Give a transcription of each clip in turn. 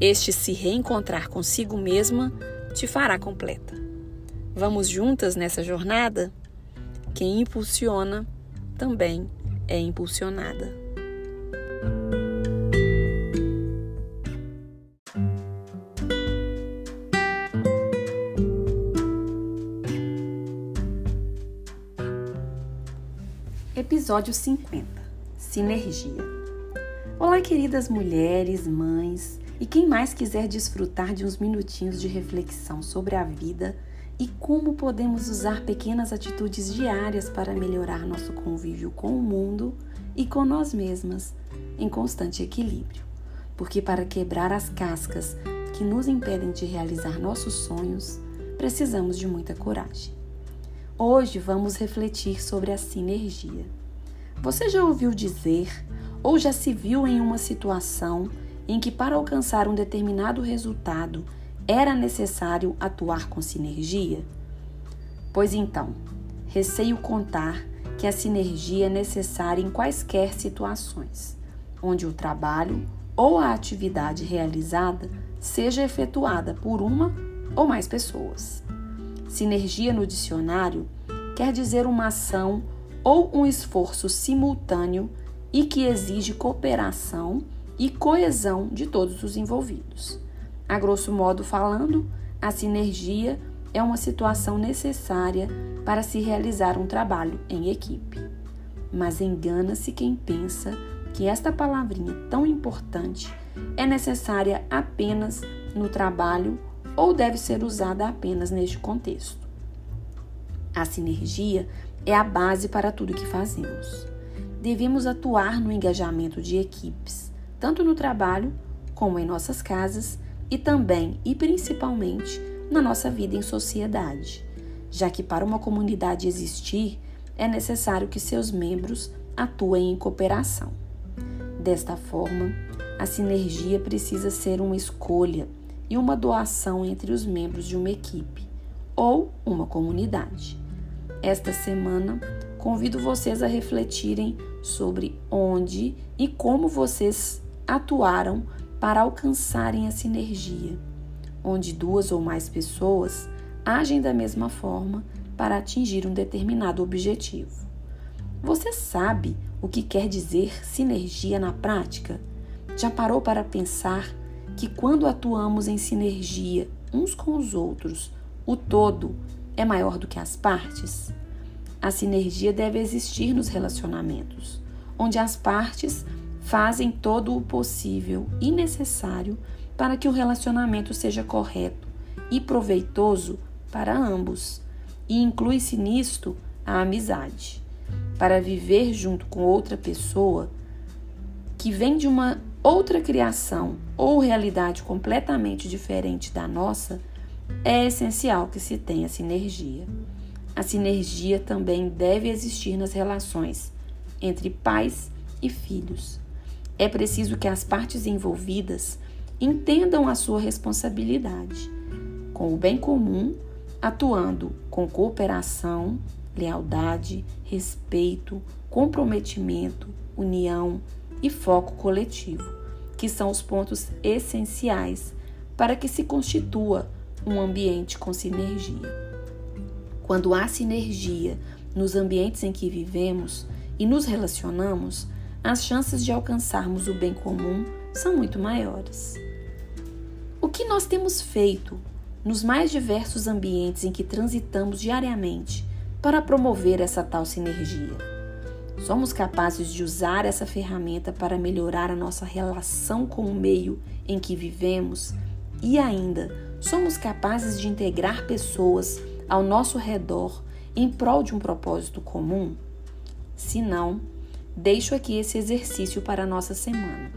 este se reencontrar consigo mesma te fará completa. Vamos juntas nessa jornada? Quem impulsiona também é impulsionada. Episódio 50 Sinergia Olá, queridas mulheres, mães e quem mais quiser desfrutar de uns minutinhos de reflexão sobre a vida e como podemos usar pequenas atitudes diárias para melhorar nosso convívio com o mundo e com nós mesmas em constante equilíbrio. Porque para quebrar as cascas que nos impedem de realizar nossos sonhos, precisamos de muita coragem. Hoje vamos refletir sobre a sinergia. Você já ouviu dizer ou já se viu em uma situação em que, para alcançar um determinado resultado, era necessário atuar com sinergia? Pois então, receio contar que a sinergia é necessária em quaisquer situações, onde o trabalho ou a atividade realizada seja efetuada por uma ou mais pessoas. Sinergia no dicionário quer dizer uma ação ou um esforço simultâneo e que exige cooperação e coesão de todos os envolvidos. A grosso modo falando, a sinergia é uma situação necessária para se realizar um trabalho em equipe. Mas engana-se quem pensa que esta palavrinha tão importante é necessária apenas no trabalho ou deve ser usada apenas neste contexto. A sinergia é a base para tudo que fazemos devemos atuar no engajamento de equipes, tanto no trabalho como em nossas casas e também e principalmente na nossa vida em sociedade, já que para uma comunidade existir é necessário que seus membros atuem em cooperação. Desta forma, a sinergia precisa ser uma escolha e uma doação entre os membros de uma equipe ou uma comunidade. Esta semana, convido vocês a refletirem sobre onde e como vocês atuaram para alcançarem a sinergia, onde duas ou mais pessoas agem da mesma forma para atingir um determinado objetivo. Você sabe o que quer dizer sinergia na prática? Já parou para pensar que quando atuamos em sinergia uns com os outros, o todo é maior do que as partes? A sinergia deve existir nos relacionamentos, onde as partes fazem todo o possível e necessário para que o relacionamento seja correto e proveitoso para ambos, e inclui-se nisto a amizade. Para viver junto com outra pessoa que vem de uma outra criação ou realidade completamente diferente da nossa, é essencial que se tenha sinergia. A sinergia também deve existir nas relações entre pais e filhos. É preciso que as partes envolvidas entendam a sua responsabilidade. com o bem comum, atuando com cooperação, lealdade, respeito, comprometimento, união e foco coletivo, que são os pontos essenciais para que se constitua um ambiente com sinergia. Quando há sinergia nos ambientes em que vivemos e nos relacionamos, as chances de alcançarmos o bem comum são muito maiores. O que nós temos feito nos mais diversos ambientes em que transitamos diariamente para promover essa tal sinergia? Somos capazes de usar essa ferramenta para melhorar a nossa relação com o meio em que vivemos e ainda somos capazes de integrar pessoas ao nosso redor em prol de um propósito comum? Se não, deixo aqui esse exercício para a nossa semana.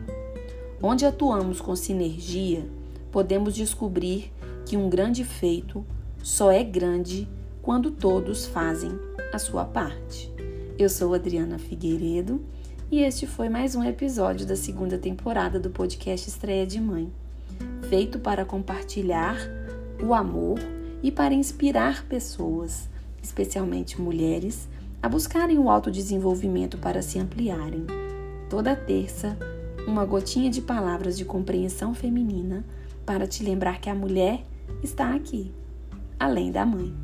Onde atuamos com sinergia, podemos descobrir que um grande feito só é grande quando todos fazem a sua parte. Eu sou Adriana Figueiredo e este foi mais um episódio da segunda temporada do podcast Estreia de Mãe, feito para compartilhar o amor e para inspirar pessoas, especialmente mulheres, a buscarem o autodesenvolvimento para se ampliarem. Toda terça, uma gotinha de palavras de compreensão feminina para te lembrar que a mulher está aqui, além da mãe.